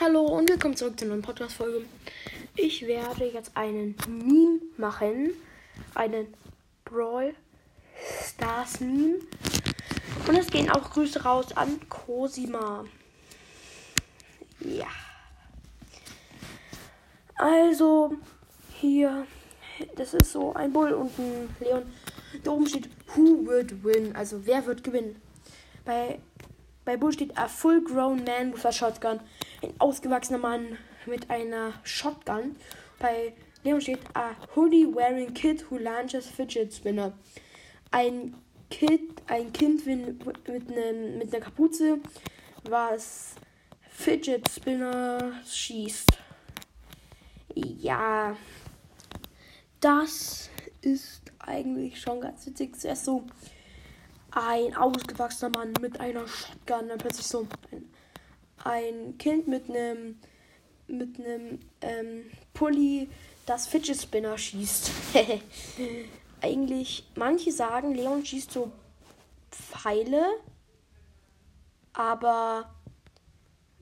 Hallo und willkommen zurück zur neuen Podcast-Folge. Ich werde jetzt einen Meme machen. Einen Brawl Stars Meme. Und es gehen auch Grüße raus an Cosima. Ja. Also, hier, das ist so ein Bull und ein Leon. Da oben steht, who would win? Also, wer wird gewinnen? Bei, bei Bull steht a full-grown man with a shotgun. Ein ausgewachsener Mann mit einer Shotgun. Bei Leon steht a hoodie-wearing kid who launches fidget spinner. Ein Kind, ein Kind mit, einem, mit einer Kapuze, was Fidget Spinner schießt. Ja, das ist eigentlich schon ganz witzig. Zuerst so ein ausgewachsener Mann mit einer Shotgun, dann plötzlich so ein, ein Kind mit einem mit einem ähm, Pulli, das Fidget Spinner schießt. eigentlich, manche sagen, Leon schießt so Pfeile, aber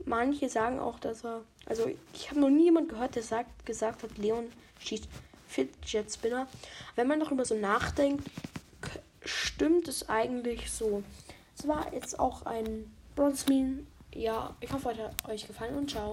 manche sagen auch, dass er, also ich habe noch nie jemand gehört, der sagt, gesagt hat, Leon schießt Fidget Spinner. Wenn man darüber so nachdenkt, stimmt es eigentlich so. Es war jetzt auch ein Bronze Meme. Ja, ich hoffe, es hat euch gefallen und ciao.